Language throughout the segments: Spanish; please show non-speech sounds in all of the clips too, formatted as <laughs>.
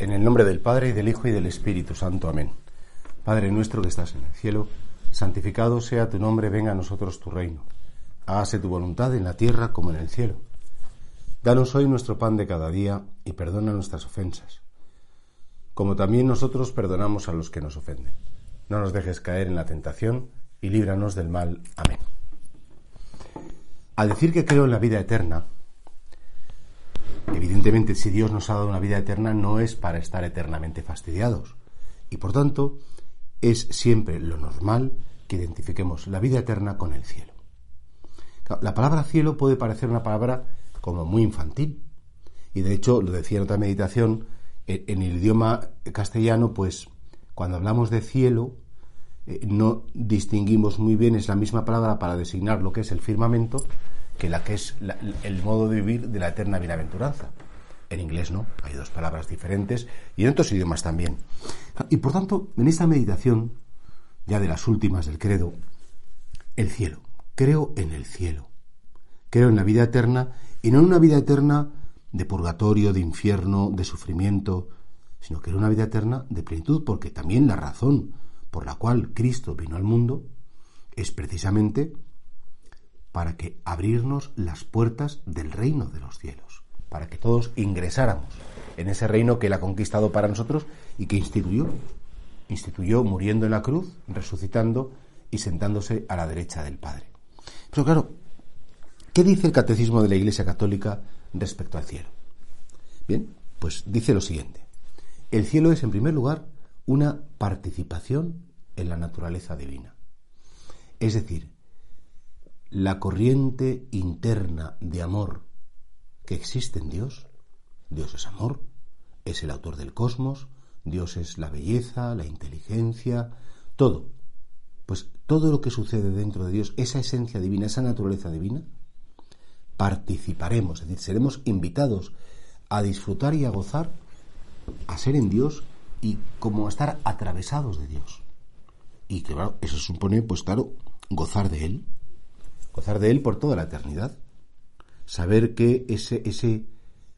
En el nombre del Padre, y del Hijo, y del Espíritu Santo. Amén. Padre nuestro que estás en el cielo, santificado sea tu nombre, venga a nosotros tu reino. Hágase tu voluntad en la tierra como en el cielo. Danos hoy nuestro pan de cada día y perdona nuestras ofensas, como también nosotros perdonamos a los que nos ofenden. No nos dejes caer en la tentación y líbranos del mal. Amén. Al decir que creo en la vida eterna, Evidentemente, si Dios nos ha dado una vida eterna, no es para estar eternamente fastidiados. Y por tanto, es siempre lo normal que identifiquemos la vida eterna con el cielo. La palabra cielo puede parecer una palabra como muy infantil. Y de hecho, lo decía en otra meditación, en el idioma castellano, pues cuando hablamos de cielo, eh, no distinguimos muy bien, es la misma palabra para designar lo que es el firmamento, que la que es el modo de vivir de la eterna bienaventuranza. En inglés no, hay dos palabras diferentes y en otros idiomas también. Y por tanto, en esta meditación, ya de las últimas del credo, el cielo. Creo en el cielo. Creo en la vida eterna y no en una vida eterna de purgatorio, de infierno, de sufrimiento, sino que en una vida eterna de plenitud, porque también la razón por la cual Cristo vino al mundo es precisamente para que abrirnos las puertas del reino de los cielos, para que todos ingresáramos en ese reino que Él ha conquistado para nosotros y que instituyó. Instituyó muriendo en la cruz, resucitando y sentándose a la derecha del Padre. Pero claro, ¿qué dice el Catecismo de la Iglesia Católica respecto al cielo? Bien, pues dice lo siguiente. El cielo es, en primer lugar, una participación en la naturaleza divina. Es decir, la corriente interna de amor que existe en Dios. Dios es amor, es el autor del cosmos, Dios es la belleza, la inteligencia, todo. Pues todo lo que sucede dentro de Dios, esa esencia divina, esa naturaleza divina, participaremos, es decir, seremos invitados a disfrutar y a gozar, a ser en Dios y como a estar atravesados de Dios. Y claro, eso supone, pues claro, gozar de Él, gozar de Él por toda la eternidad. Saber que ese, ese,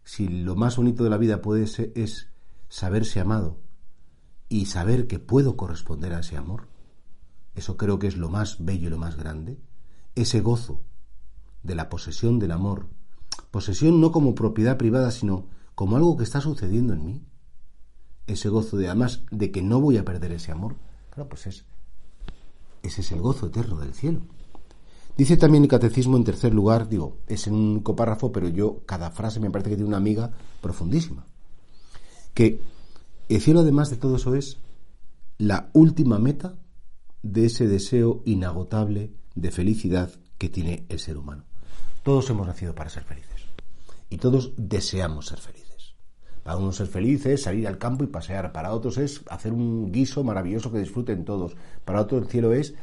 si lo más bonito de la vida puede ser, es saberse amado y saber que puedo corresponder a ese amor, eso creo que es lo más bello y lo más grande, ese gozo de la posesión del amor, posesión no como propiedad privada, sino como algo que está sucediendo en mí, ese gozo de además de que no voy a perder ese amor, claro, pues es, ese es el gozo eterno del cielo. Dice también el catecismo en tercer lugar, digo, es en un copárrafo, pero yo cada frase me parece que tiene una amiga profundísima, que el cielo además de todo eso es la última meta de ese deseo inagotable de felicidad que tiene el ser humano. Todos hemos nacido para ser felices y todos deseamos ser felices. Para unos ser felices es salir al campo y pasear, para otros es hacer un guiso maravilloso que disfruten todos, para otros el cielo es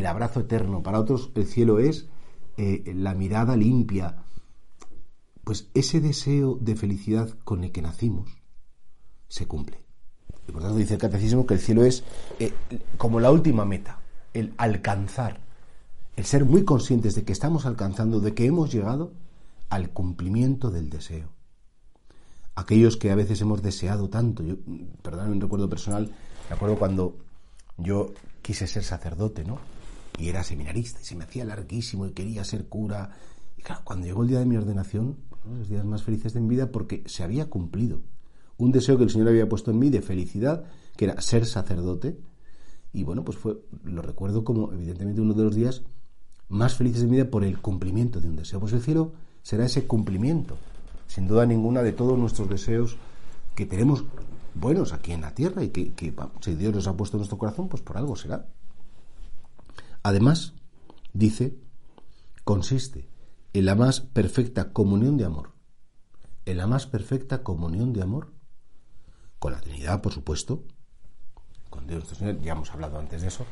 el abrazo eterno, para otros el cielo es eh, la mirada limpia. Pues ese deseo de felicidad con el que nacimos se cumple. Y por tanto dice el catecismo que el cielo es eh, como la última meta, el alcanzar, el ser muy conscientes de que estamos alcanzando, de que hemos llegado al cumplimiento del deseo. Aquellos que a veces hemos deseado tanto, yo, perdón, un recuerdo personal, me acuerdo cuando yo quise ser sacerdote, ¿no? Y era seminarista y se me hacía larguísimo y quería ser cura. Y claro, cuando llegó el día de mi ordenación, los días más felices de mi vida, porque se había cumplido un deseo que el Señor había puesto en mí de felicidad, que era ser sacerdote. Y bueno, pues lo recuerdo como evidentemente uno de los días más felices de mi vida por el cumplimiento de un deseo. Pues el cielo será ese cumplimiento, sin duda ninguna, de todos nuestros deseos que tenemos buenos aquí en la tierra y que, que si Dios los ha puesto en nuestro corazón, pues por algo será. Además, dice, consiste en la más perfecta comunión de amor, en la más perfecta comunión de amor. Con la Trinidad, por supuesto, con Dios nuestro Señor, ya hemos hablado antes de eso,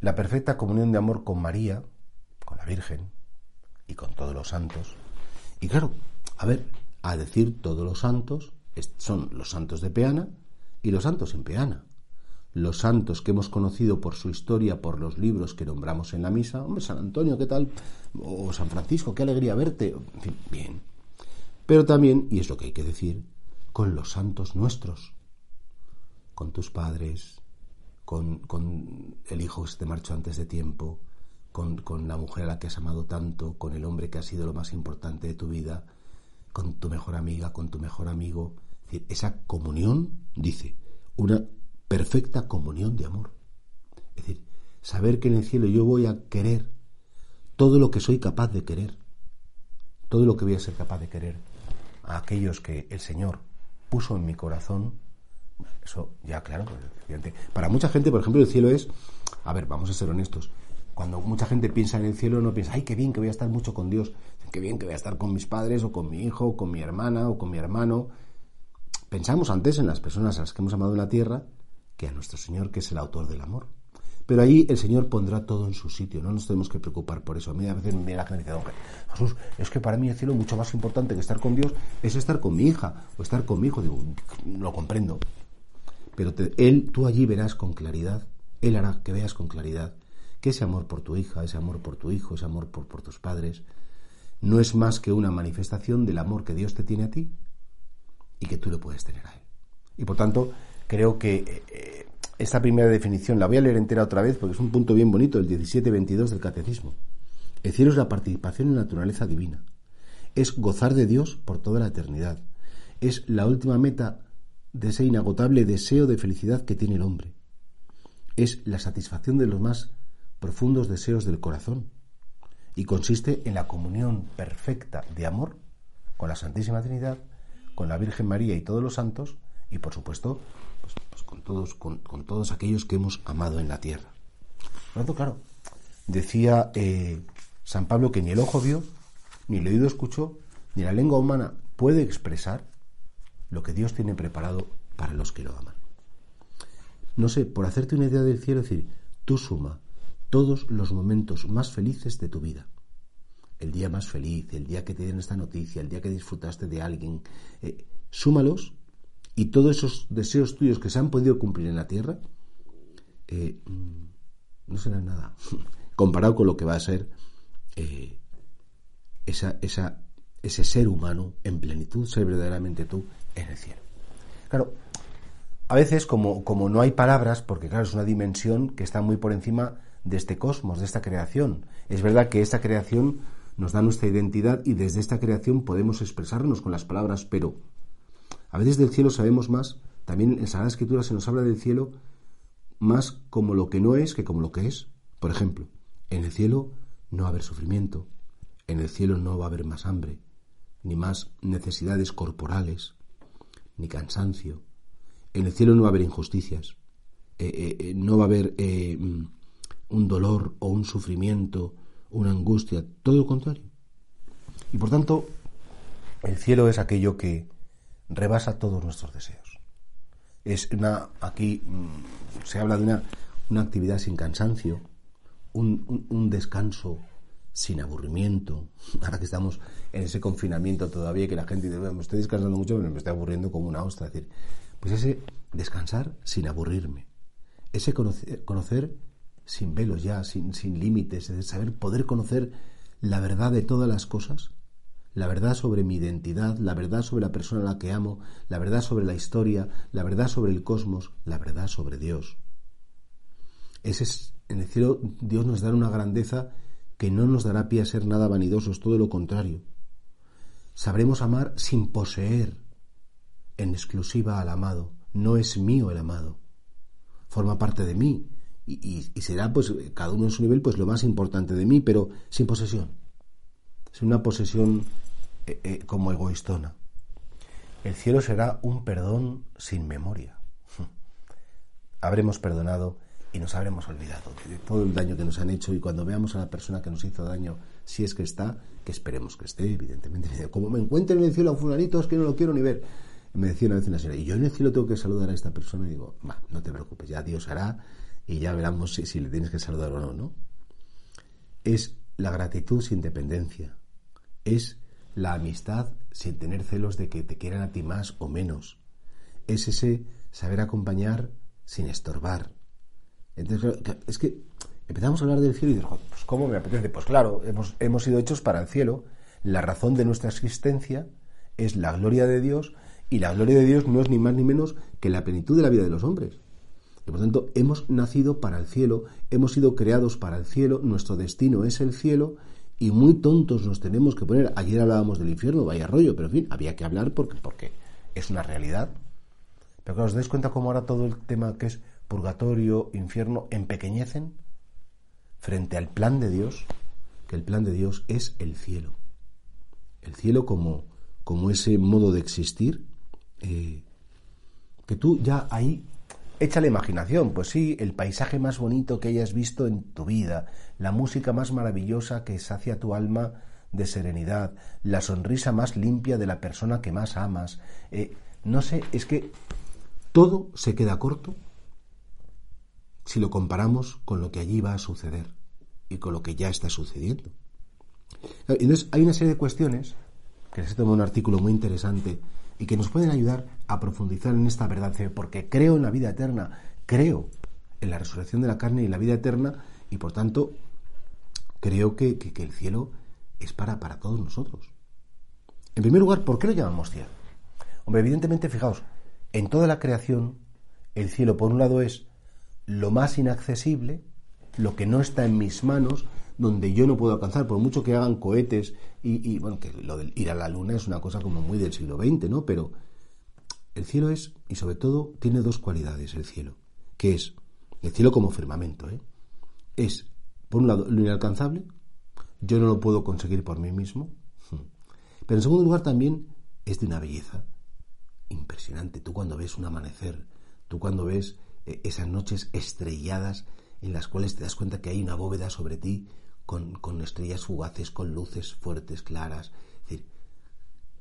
la perfecta comunión de amor con María, con la Virgen y con todos los santos. Y claro, a ver, a decir todos los santos, son los santos de Peana y los santos en Peana los santos que hemos conocido por su historia, por los libros que nombramos en la misa, hombre, San Antonio, ¿qué tal? O San Francisco, qué alegría verte. En fin, bien. Pero también, y es lo que hay que decir, con los santos nuestros, con tus padres, con, con el hijo que se te marchó antes de tiempo, con, con, la mujer a la que has amado tanto, con el hombre que ha sido lo más importante de tu vida, con tu mejor amiga, con tu mejor amigo. esa comunión, dice, una perfecta comunión de amor. Es decir, saber que en el cielo yo voy a querer todo lo que soy capaz de querer, todo lo que voy a ser capaz de querer a aquellos que el Señor puso en mi corazón, eso ya claro, pues, para mucha gente, por ejemplo, el cielo es, a ver, vamos a ser honestos, cuando mucha gente piensa en el cielo no piensa, ay, qué bien que voy a estar mucho con Dios, qué bien que voy a estar con mis padres o con mi hijo o con mi hermana o con mi hermano. Pensamos antes en las personas a las que hemos amado en la tierra que a nuestro Señor, que es el autor del amor. Pero ahí el Señor pondrá todo en su sitio, no nos tenemos que preocupar por eso. A mí a veces me la gente dice, Jesús, es que para mí el cielo mucho más importante que estar con Dios es estar con mi hija o estar con mi hijo. Digo, lo comprendo. Pero Él, tú allí verás con claridad, Él hará que veas con claridad que ese amor por tu hija, ese amor por tu hijo, ese amor por, por tus padres, no es más que una manifestación del amor que Dios te tiene a ti y que tú le puedes tener a Él. Y por tanto, creo que eh, eh, esta primera definición la voy a leer entera otra vez porque es un punto bien bonito, el 17-22 del Catecismo. El cielo es la participación en la naturaleza divina. Es gozar de Dios por toda la eternidad. Es la última meta de ese inagotable deseo de felicidad que tiene el hombre. Es la satisfacción de los más profundos deseos del corazón y consiste en la comunión perfecta de amor con la Santísima Trinidad, con la Virgen María y todos los santos y por supuesto pues, pues con todos con, todos aquellos que hemos amado en la tierra. Por tanto, claro, decía eh, San Pablo que ni el ojo vio, ni el oído escuchó, ni la lengua humana puede expresar lo que Dios tiene preparado para los que lo aman. No sé, por hacerte una idea del cielo, decir, tú suma todos los momentos más felices de tu vida. El día más feliz, el día que te dieron esta noticia, el día que disfrutaste de alguien, eh, súmalos y todos esos deseos tuyos que se han podido cumplir en la tierra, eh, no serán nada <laughs> comparado con lo que va a ser eh, esa, esa, ese ser humano en plenitud, ser verdaderamente tú en el cielo. Claro, a veces como, como no hay palabras, porque claro, es una dimensión que está muy por encima de este cosmos, de esta creación. Es verdad que esta creación nos da nuestra identidad y desde esta creación podemos expresarnos con las palabras, pero a veces del cielo sabemos más, también en Sagrada Escritura se nos habla del cielo más como lo que no es que como lo que es. Por ejemplo, en el cielo no va a haber sufrimiento, en el cielo no va a haber más hambre, ni más necesidades corporales, ni cansancio. En el cielo no va a haber injusticias, eh, eh, eh, no va a haber un dolor o un sufrimiento, una angustia, todo lo contrario. Y por tanto, el cielo es aquello que rebasa todos nuestros deseos. Es una, aquí mm, se habla de una, una actividad sin cansancio, un, un, descanso sin aburrimiento. <laughs> Ahora que estamos en ese confinamiento todavía, que la gente dice, me estoy descansando mucho, pero me estoy aburriendo como una ostra. Es decir, pues ese descansar sin aburrirme, ese conocer, conocer sin velos ya, sin, sin límites, de saber poder conocer la verdad de todas las cosas, la verdad sobre mi identidad, la verdad sobre la persona a la que amo, la verdad sobre la historia, la verdad sobre el cosmos, la verdad sobre Dios. Ese es, en el cielo Dios nos dará una grandeza que no nos dará pie a ser nada vanidosos, todo lo contrario. Sabremos amar sin poseer en exclusiva al amado. No es mío el amado. Forma parte de mí, y, será pues cada uno en su nivel pues lo más importante de mí, pero sin posesión. Es una posesión eh, eh, como egoístona. El cielo será un perdón sin memoria. <laughs> Habremos perdonado y nos habremos olvidado de todo el daño que nos han hecho y cuando veamos a la persona que nos hizo daño, si es que está, que esperemos que esté, evidentemente. Como me encuentren en el cielo a fulanito, es que no lo quiero ni ver. Me decía una vez una señora, y yo en el cielo tengo que saludar a esta persona y digo, no te preocupes, ya Dios hará y ya veremos si, le tienes que saludar o no, ¿no? Es la gratitud sin dependencia, es la amistad sin tener celos de que te quieran a ti más o menos, es ese saber acompañar sin estorbar. Entonces, es que empezamos a hablar del cielo y dices, pues ¿cómo me apetece? Pues claro, hemos, hemos sido hechos para el cielo, la razón de nuestra existencia es la gloria de Dios Y la gloria de Dios no es ni más ni menos que la plenitud de la vida de los hombres. Y por tanto, hemos nacido para el cielo, hemos sido creados para el cielo, nuestro destino es el cielo, y muy tontos nos tenemos que poner. Ayer hablábamos del infierno, vaya rollo, pero en fin, había que hablar porque, porque es una realidad. Pero claro, ¿os dais cuenta cómo ahora todo el tema que es purgatorio, infierno, empequeñecen frente al plan de Dios? Que el plan de Dios es el cielo. El cielo como, como ese modo de existir, eh, que tú ya ahí echa la imaginación, pues sí, el paisaje más bonito que hayas visto en tu vida, la música más maravillosa que sacia tu alma de serenidad, la sonrisa más limpia de la persona que más amas. Eh, no sé, es que todo se queda corto si lo comparamos con lo que allí va a suceder y con lo que ya está sucediendo. Entonces, hay una serie de cuestiones, que se toma un artículo muy interesante, y que nos pueden ayudar a profundizar en esta verdad, porque creo en la vida eterna, creo en la resurrección de la carne y la vida eterna, y por tanto creo que, el cielo es para, para todos nosotros. En primer lugar, ¿por qué lo llamamos cielo? Hombre, evidentemente, fijaos, en toda la creación, el cielo, por un lado, es lo más inaccesible, lo que no está en mis manos, donde yo no puedo alcanzar, por mucho que hagan cohetes y, bueno, que lo de ir a la luna es una cosa como muy del siglo XX, ¿no? Pero el cielo es, y sobre todo, tiene dos cualidades el cielo, que es el cielo como firmamento, ¿eh? Es, por un lado, lo inalcanzable, yo no lo puedo conseguir por mí mismo, pero en segundo lugar también es de una belleza impresionante. Tú cuando ves un amanecer, tú cuando ves eh, esas noches estrelladas en las cuales te das cuenta que hay una bóveda sobre ti con, estrellas fugaces, con luces fuertes, claras. Decir,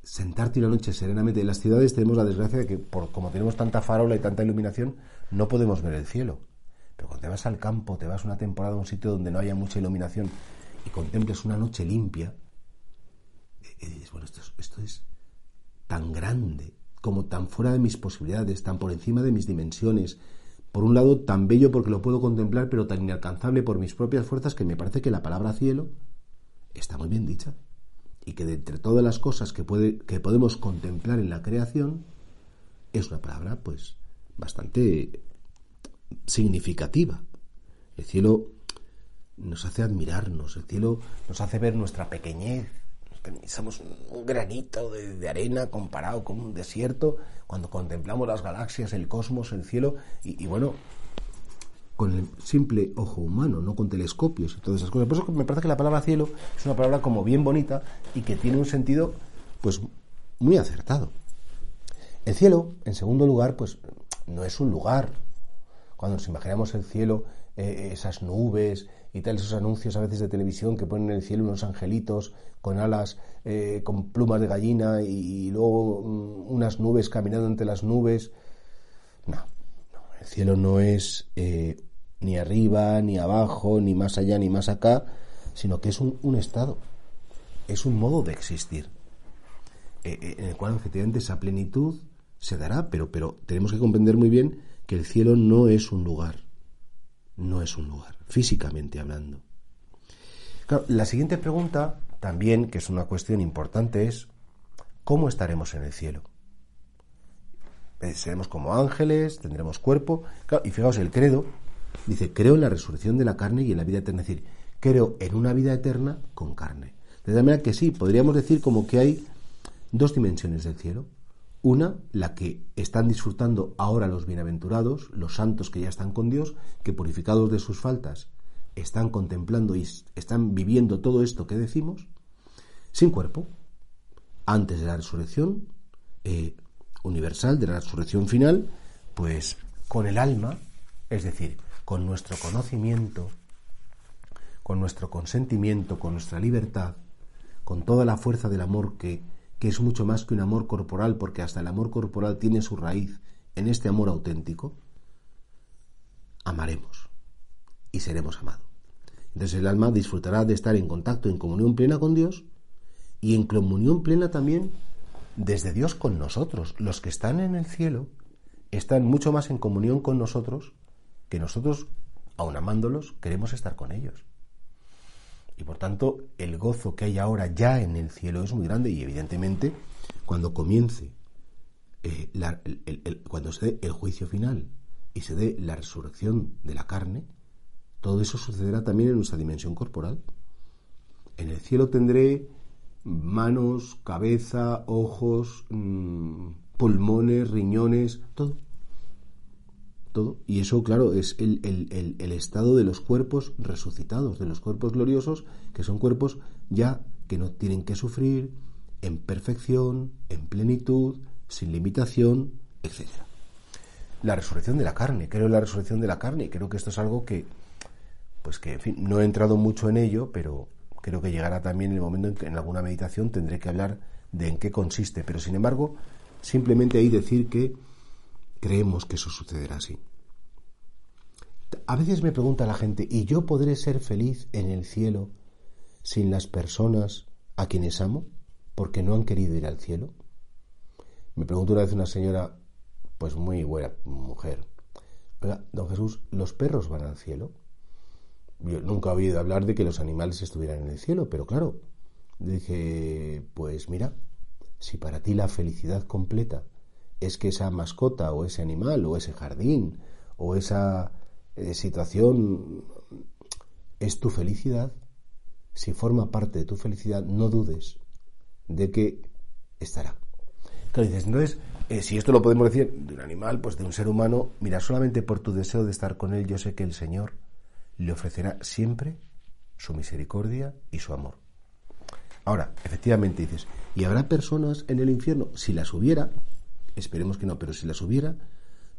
sentarte una noche serenamente. En las ciudades tenemos la desgracia de que, por, como tenemos tanta farola y tanta iluminación, no podemos ver el cielo. Pero cuando te vas al campo, te vas una temporada a un sitio donde no haya mucha iluminación y contemples una noche limpia, y dices, bueno, esto esto es tan grande, como tan fuera de mis posibilidades, tan por encima de mis dimensiones, por un lado tan bello porque lo puedo contemplar, pero tan inalcanzable por mis propias fuerzas que me parece que la palabra cielo está muy bien dicha. Y que de entre todas las cosas que, que podemos contemplar en la creación, es una palabra pues bastante significativa. El cielo nos hace admirarnos, el cielo nos hace ver nuestra pequeñez, somos un granito de, arena comparado con un desierto, cuando contemplamos las galaxias, el cosmos, el cielo, y, bueno, con el simple ojo humano, no con telescopios y todas esas cosas. Por eso me parece que la palabra cielo es una palabra como bien bonita y que tiene un sentido, pues, muy acertado. El cielo, en segundo lugar, pues, no es un lugar. Cuando nos imaginamos el cielo, eh, esas nubes, y tal, esos anuncios a veces de televisión que ponen en el cielo unos angelitos con alas, eh, con plumas de gallina y, luego mm, unas nubes caminando entre las nubes. No, el cielo no es eh, ni arriba, ni abajo, ni más allá, ni más acá, sino que es un, estado, es un modo de existir, eh, en el cual efectivamente esa plenitud se dará, pero, pero tenemos que comprender muy bien que el cielo no es un lugar, no es un lugar, físicamente hablando. la siguiente pregunta, también, que es una cuestión importante, es ¿cómo estaremos en el cielo? Eh, ¿Seremos como ángeles? ¿Tendremos cuerpo? y fijaos, el credo dice, creo en la resurrección de la carne y en la vida eterna. Es decir, creo en una vida eterna con carne. De tal manera que sí, podríamos decir como que hay dos dimensiones del cielo. Una, la que están disfrutando ahora los bienaventurados, los santos que ya están con Dios, que purificados de sus faltas están contemplando y están viviendo todo esto que decimos, sin cuerpo, antes de la resurrección eh, universal, de la resurrección final, pues con el alma, es decir, con nuestro conocimiento, con nuestro consentimiento, con nuestra libertad, con toda la fuerza del amor que que es mucho más que un amor corporal, porque hasta el amor corporal tiene su raíz en este amor auténtico, amaremos y seremos amados. Entonces el alma disfrutará de estar en contacto, en comunión plena con Dios y en comunión plena también desde Dios con nosotros. Los que están en el cielo están mucho más en comunión con nosotros que nosotros, aun amándolos, queremos estar con ellos. Y por tanto, el gozo que hay ahora ya en el cielo es muy grande y evidentemente cuando comience eh, cuando se dé el juicio final y se dé la resurrección de la carne, todo eso sucederá también en nuestra dimensión corporal. En el cielo tendré manos, cabeza, ojos, mm, pulmones, riñones, todo. Todo. Y eso, claro, es el, el, estado de los cuerpos resucitados, de los cuerpos gloriosos, que son cuerpos ya que no tienen que sufrir, en perfección, en plenitud, sin limitación, etc. La resurrección de la carne, creo en la resurrección de la carne, y creo que esto es algo que, pues que, en fin, no he entrado mucho en ello, pero creo que llegará también el momento en que en alguna meditación tendré que hablar de en qué consiste. Pero sin embargo, simplemente hay decir que creemos que eso sucederá así. A veces me pregunta la gente, ¿y yo podré ser feliz en el cielo sin las personas a quienes amo porque no han querido ir al cielo? Me preguntó una vez una señora, pues muy buena mujer, don Jesús, ¿los perros van al cielo? Yo nunca he oído hablar de que los animales estuvieran en el cielo, pero claro, dije, pues mira, si para ti la felicidad completa es que esa mascota o ese animal o ese jardín o esa eh, situación es tu felicidad, si forma parte de tu felicidad, no dudes de que estará. Dices, entonces, eh, si esto lo podemos decir de un animal, pues de un ser humano, mira, solamente por tu deseo de estar con él, yo sé que el Señor le ofrecerá siempre su misericordia y su amor. Ahora, efectivamente dices, ¿y habrá personas en el infierno? Si las hubiera, esperemos que no, pero si las hubiera,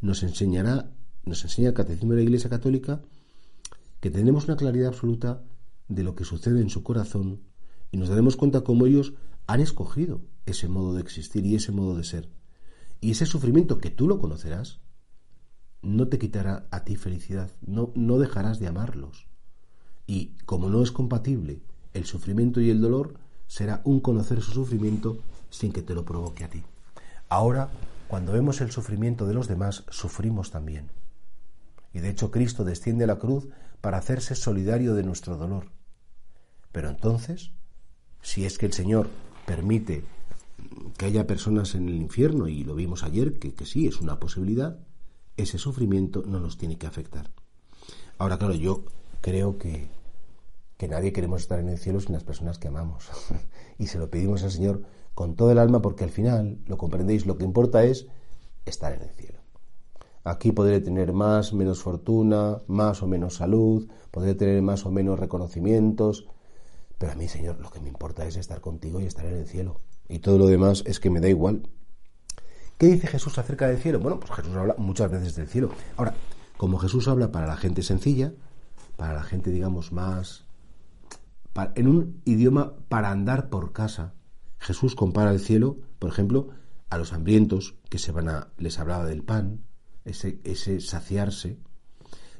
nos enseñará, nos enseña el Catecismo de la Iglesia Católica que tenemos una claridad absoluta de lo que sucede en su corazón y nos daremos cuenta cómo ellos han escogido ese modo de existir y ese modo de ser. Y ese sufrimiento que tú lo conocerás, no te quitará a ti felicidad, no, no dejarás de amarlos. Y como no es compatible el sufrimiento y el dolor, será un conocer su sufrimiento sin que te lo provoque a ti. Ahora, cuando vemos el sufrimiento de los demás, sufrimos también. Y de hecho Cristo desciende a la cruz para hacerse solidario de nuestro dolor. Pero entonces, si es que el Señor permite que haya personas en el infierno, y lo vimos ayer, que, sí, es una posibilidad, ese sufrimiento no nos tiene que afectar. Ahora, claro, yo creo que, que nadie queremos estar en el cielo sin las personas que amamos. <laughs> y se lo pedimos al Señor con todo el alma porque al final, lo comprendéis, lo que importa es estar en el cielo. Aquí podré tener más, menos fortuna, más o menos salud, podré tener más o menos reconocimientos, pero a mí, Señor, lo que me importa es estar contigo y estar en el cielo. Y todo lo demás es que me da igual. ¿Qué dice Jesús acerca del cielo? Bueno, pues Jesús habla muchas veces del cielo. Ahora, como Jesús habla para la gente sencilla, para la gente, digamos, más... en un idioma para andar por casa, Jesús compara el cielo, por ejemplo, a los hambrientos que se van a... les hablaba del pan, ese, ese saciarse.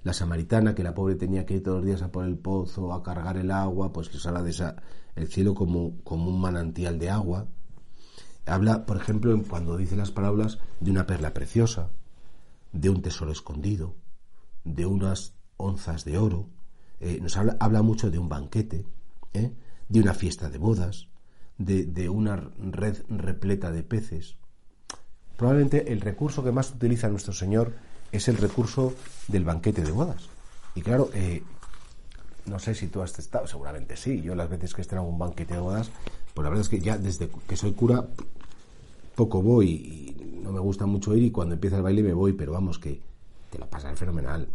La samaritana, que la pobre tenía que ir todos los días a por el pozo, a cargar el agua, pues les habla de esa, el cielo como, como un manantial de agua. Habla, por ejemplo, cuando dice las palabras de una perla preciosa, de un tesoro escondido, de unas onzas de oro. Eh, nos habla, habla, mucho de un banquete, ¿eh? de una fiesta de bodas, de, de, una red repleta de peces. Probablemente el recurso que más utiliza nuestro Señor es el recurso del banquete de bodas. Y claro, eh, no sé si tú has estado, seguramente sí. Yo las veces que he en un banquete de bodas, pues la verdad es que ya desde que soy cura poco voy y no me gusta mucho ir y cuando empieza el baile me voy, pero vamos que te lo pasas fenomenal.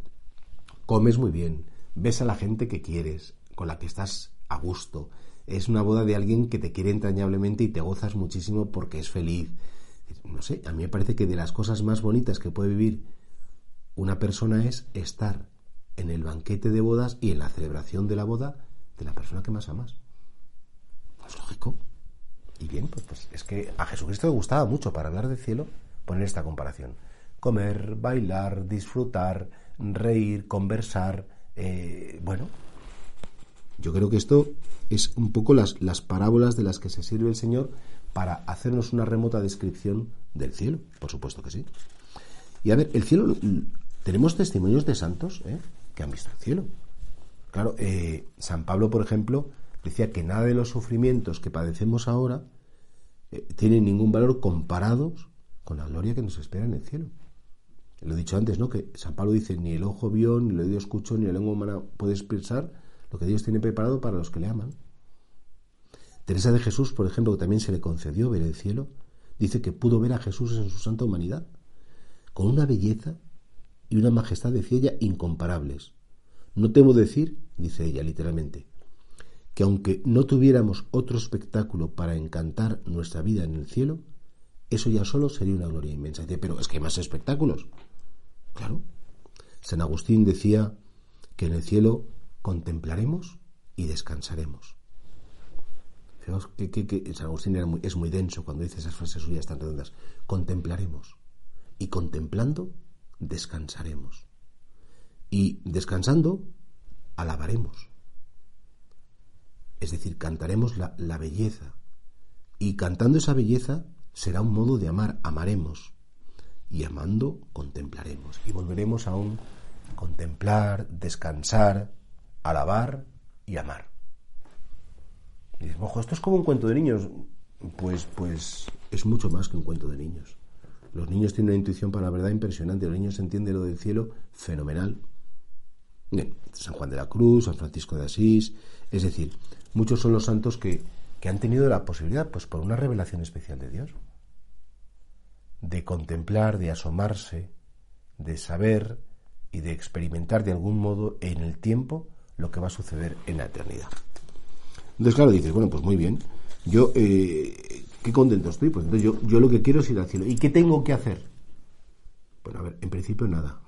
Comes muy bien, ves a la gente que quieres, con la que estás a gusto. Es una boda de alguien que te quiere entrañablemente y te gozas muchísimo porque es feliz. No sé, a mí me parece que de las cosas más bonitas que puede vivir una persona es estar en el banquete de bodas y en la celebración de la boda de la persona que más amas. Es lógico. Y bien, pues, pues, es que a Jesucristo le gustaba mucho para hablar del cielo poner esta comparación. Comer, bailar, disfrutar, reír, conversar. Eh, bueno, yo creo que esto es un poco las, las parábolas de las que se sirve el Señor para hacernos una remota descripción del cielo. Por supuesto que sí. Y a ver, el cielo, tenemos testimonios de santos ¿eh? que han visto el cielo. Claro, eh, San Pablo, por ejemplo, decía que nada de los sufrimientos que padecemos ahora eh, tienen ningún valor comparados con la gloria que nos espera en el cielo. Lo he dicho antes, ¿no? Que San Pablo dice, ni el ojo vio, ni el oído escuchó, ni la lengua humana puede expresar lo que Dios tiene preparado para los que le aman. Teresa de Jesús, por ejemplo, que también se le concedió ver el cielo, dice que pudo ver a Jesús en su santa humanidad, con una belleza y una majestad, decía ella, incomparables. No temo decir, dice ella literalmente, que aunque no tuviéramos otro espectáculo para encantar nuestra vida en el cielo, eso ya solo sería una gloria inmensa. Dice, pero es que hay más espectáculos. Claro. San Agustín decía que en el cielo contemplaremos y descansaremos. que, San Agustín es muy denso cuando dice esas frases suyas tan redondas. Contemplaremos. Y contemplando, descansaremos. Y descansando, alabaremos. Es decir, cantaremos la, la belleza. Y cantando esa belleza será un modo de amar. Amaremos. Y amando, contemplaremos. Y volveremos a un contemplar, descansar, alabar y amar. Y dices, ojo, esto es como un cuento de niños. Pues, pues es mucho más que un cuento de niños. Los niños tienen una intuición para la verdad impresionante. Los niños entienden lo del cielo fenomenal. San Juan de la Cruz, San Francisco de Asís. Es decir, muchos son los santos que, que han tenido la posibilidad, pues por una revelación especial de Dios, de contemplar, de asomarse, de saber y de experimentar de algún modo en el tiempo lo que va a suceder en la eternidad. Entonces, claro, dices, bueno, pues muy bien, yo, eh, qué contento estoy, pues entonces yo, yo lo que quiero es ir al cielo. ¿Y qué tengo que hacer? Bueno, a ver, en principio nada.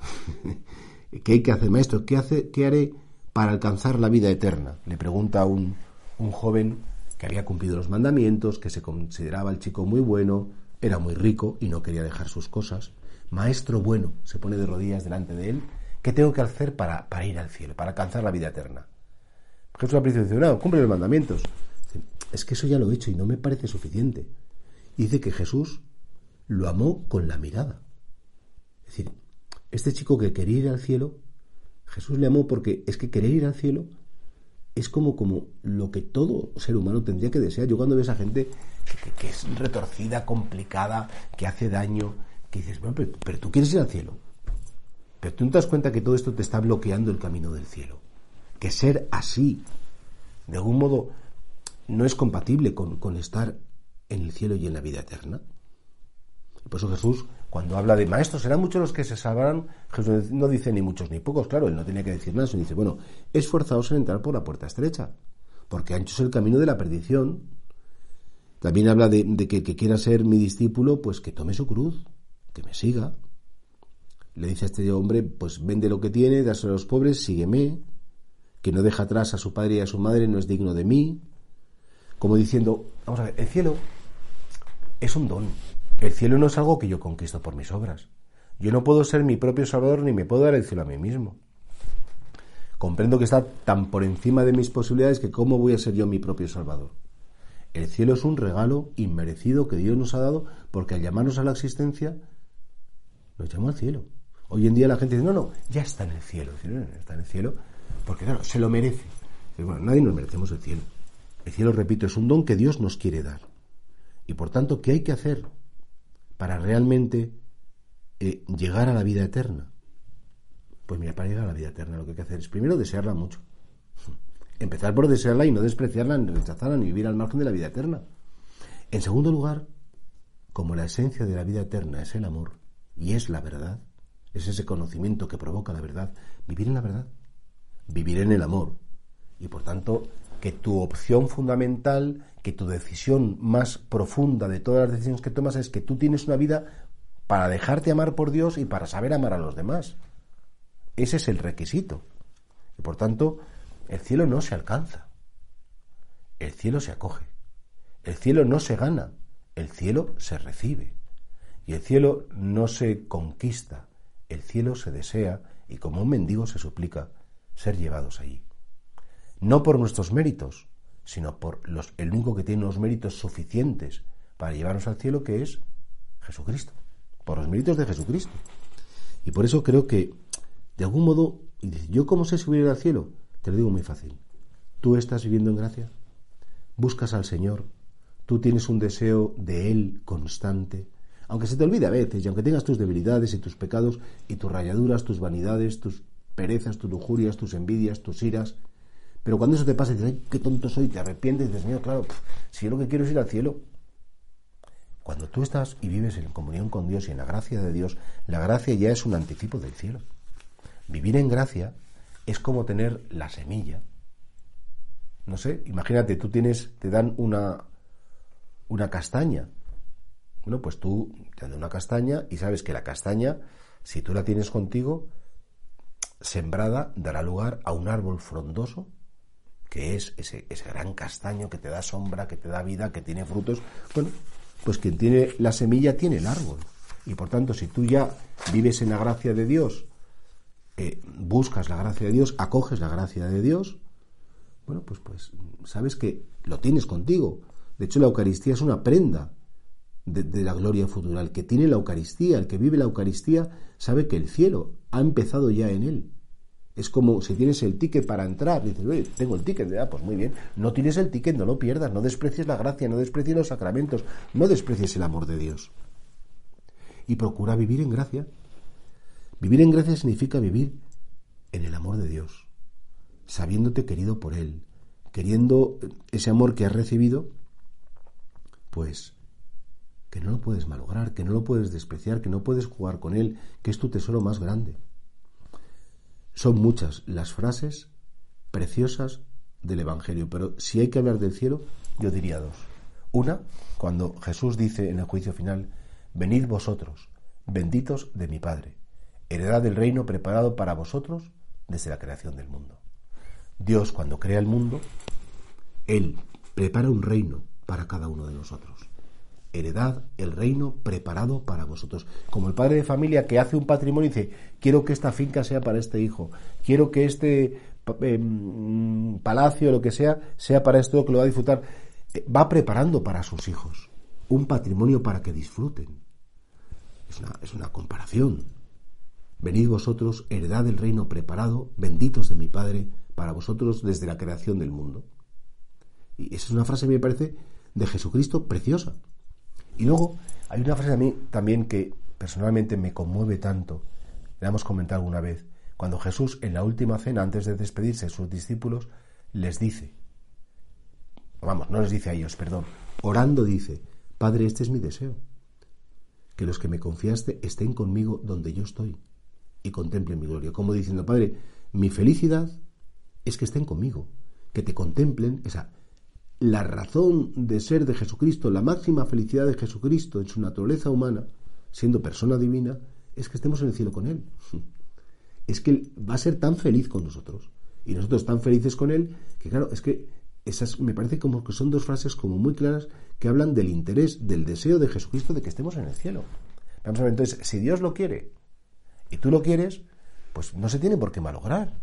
<laughs> ¿Qué hay que hacer, maestro? ¿Qué, hace, qué haré para alcanzar la vida eterna? Le pregunta un, un joven que había cumplido los mandamientos, que se consideraba el chico muy bueno, era muy rico y no quería dejar sus cosas. Maestro bueno, se pone de rodillas delante de él ¿Qué tengo que hacer para, para ir al cielo, para alcanzar la vida eterna? Jesús al principio no, cumple los mandamientos. es que eso ya lo he hecho y no me parece suficiente. Y dice que Jesús lo amó con la mirada. Es decir, este chico que quería ir al cielo, Jesús le amó porque es que querer ir al cielo es como, como lo que todo ser humano tendría que desear. Yo cuando veo a esa gente que, es retorcida, complicada, que hace daño, que dices, bueno, pero tú quieres ir al cielo. Pero tú no te das cuenta que todo esto te está bloqueando el camino del cielo. Que ser así, de algún modo, no es compatible con, estar en el cielo y en la vida eterna. Por eso Jesús, cuando habla de maestros, serán muchos los que se salvarán, Jesús no dice ni muchos ni pocos, claro, él no tenía que decir nada, sino dice, bueno, esforzaos en entrar por la puerta estrecha, porque ancho es el camino de la perdición. También habla de, que que quiera ser mi discípulo, pues que tome su cruz, que me siga, le dice a este hombre, pues vende lo que tiene, dáselo a los pobres, sígueme, que no deja atrás a su padre y a su madre, no es digno de mí. Como diciendo, vamos a ver, el cielo es un don. El cielo no es algo que yo conquisto por mis obras. Yo no puedo ser mi propio salvador ni me puedo dar el cielo a mí mismo. Comprendo que está tan por encima de mis posibilidades que cómo voy a ser yo mi propio salvador. El cielo es un regalo inmerecido que Dios nos ha dado porque al llamarnos a la existencia, nos llama al cielo. Hoy en día la gente dice, no, no, ya está en el cielo. Está en el cielo porque, claro, se lo merece. bueno, nadie nos merecemos el cielo. El cielo, repito, es un don que Dios nos quiere dar. Y por tanto, ¿qué hay que hacer para realmente eh, llegar a la vida eterna? Pues mira, para llegar a la vida eterna lo que hay que hacer es primero desearla mucho. <laughs> Empezar por desearla y no despreciarla, ni rechazarla, ni vivir al margen de la vida eterna. En segundo lugar, como la esencia de la vida eterna es el amor y es la verdad, es ese conocimiento que provoca la verdad, vivir en la verdad, vivir en el amor. Y por tanto, que tu opción fundamental, que tu decisión más profunda de todas las decisiones que tomas es que tú tienes una vida para dejarte amar por Dios y para saber amar a los demás. Ese es el requisito. Y por tanto, el cielo no se alcanza. El cielo se acoge. El cielo no se gana. El cielo se recibe. Y el cielo no se conquista, el cielo se desea y como un mendigo se suplica ser llevados allí. No por nuestros méritos, sino por los, el único que tiene los méritos suficientes para llevarnos al cielo, que es Jesucristo, por los méritos de Jesucristo. Y por eso creo que, de algún modo, ¿yo cómo sé subir al cielo? Te lo digo muy fácil. Tú estás viviendo en gracia, buscas al Señor, tú tienes un deseo de Él constante, aunque se te olvide a veces, y aunque tengas tus debilidades y tus pecados y tus rayaduras, tus vanidades, tus perezas, tus lujurias, tus envidias, tus iras, pero cuando eso te pasa, dices, ay, qué tonto soy, te arrepientes dices, Señor, claro, si yo lo que quiero es ir al cielo. Cuando tú estás y vives en comunión con Dios y en la gracia de Dios, la gracia ya es un anticipo del cielo. Vivir en gracia es como tener la semilla. No sé, imagínate, tú tienes, te dan una, una castaña. Bueno, pues tú te dan una castaña y sabes que la castaña, si tú la tienes contigo, sembrada, dará lugar a un árbol frondoso que es ese, ese gran castaño que te da sombra, que te da vida, que tiene frutos. Bueno, pues quien tiene la semilla tiene el árbol. Y por tanto, si tú ya vives en la gracia de Dios, eh, buscas la gracia de Dios, acoges la gracia de Dios, bueno, pues, pues sabes que lo tienes contigo. De hecho, la Eucaristía es una prenda de, la gloria futura. El que tiene la Eucaristía, el que vive la Eucaristía, sabe que el cielo ha empezado ya en él. Es como si tienes el ticket para entrar, dices, oye, tengo el ticket, ah, pues muy bien, no tienes el ticket, no lo pierdas, no desprecies la gracia, no desprecies los sacramentos, no desprecies el amor de Dios. Y procura vivir en gracia. Vivir en gracia significa vivir en el amor de Dios, sabiéndote querido por Él, queriendo ese amor que has recibido, pues que no lo puedes malograr, que no lo puedes despreciar, que no puedes jugar con Él, que es tu tesoro más grande. Son muchas las frases preciosas del Evangelio, pero si hay que hablar del cielo, yo diría dos. Una, cuando Jesús dice en el juicio final, venid vosotros, benditos de mi Padre, heredad del reino preparado para vosotros desde la creación del mundo. Dios cuando crea el mundo, Él prepara un reino para cada uno de nosotros heredad el reino preparado para vosotros. Como el padre de familia que hace un patrimonio y dice, quiero que esta finca sea para este hijo, quiero que este eh, palacio, lo que sea, sea para esto que lo va a disfrutar. Va preparando para sus hijos un patrimonio para que disfruten. Es una, es una comparación. Venid vosotros, heredad del reino preparado, benditos de mi Padre, para vosotros desde la creación del mundo. Y esa es una frase, me parece, de Jesucristo preciosa. Y luego hay una frase a mí también que personalmente me conmueve tanto, la hemos comentado alguna vez, cuando Jesús en la última cena, antes de despedirse de sus discípulos, les dice, vamos, no les dice a ellos, perdón, orando dice, Padre, este es mi deseo, que los que me confiaste estén conmigo donde yo estoy y contemplen mi gloria, como diciendo, Padre, mi felicidad es que estén conmigo, que te contemplen, esa la razón de ser de Jesucristo, la máxima felicidad de Jesucristo en su naturaleza humana, siendo persona divina, es que estemos en el cielo con Él. Es que Él va a ser tan feliz con nosotros y nosotros tan felices con Él, que claro, es que esas me parece como que son dos frases como muy claras que hablan del interés, del deseo de Jesucristo de que estemos en el cielo. Vamos a ver, entonces, si Dios lo quiere y tú lo quieres, pues no se tiene por qué malograr.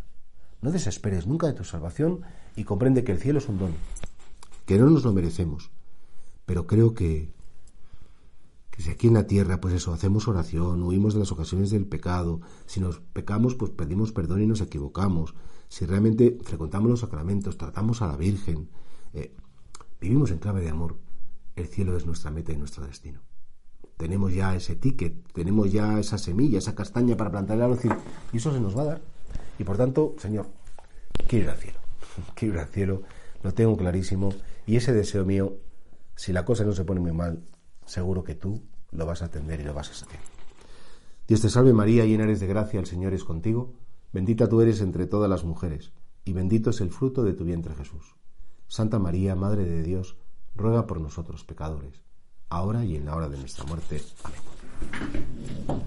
No desesperes nunca de tu salvación y comprende que el cielo es un don que no nos lo merecemos. Pero creo que, que si aquí en la tierra, pues eso, hacemos oración, huimos de las ocasiones del pecado, si nos pecamos, pues pedimos perdón y nos equivocamos, si realmente frecuentamos los sacramentos, tratamos a la Virgen, eh, vivimos en clave de amor, el cielo es nuestra meta y nuestro destino. Tenemos ya ese ticket, tenemos ya esa semilla, esa castaña para plantarle al decir, y eso se nos va a dar. Y por tanto, Señor, quiero ir al cielo, <laughs> quiero ir al cielo, lo tengo clarísimo y ese deseo mío, si la cosa no se pone muy mal, seguro que tú lo vas a atender y lo vas a hacer. Dios te salve María, llena eres de gracia, el Señor es contigo, bendita tú eres entre todas las mujeres, y bendito es el fruto de tu vientre Jesús. Santa María, Madre de Dios, ruega por nosotros pecadores, ahora y en la hora de nuestra muerte. Amén.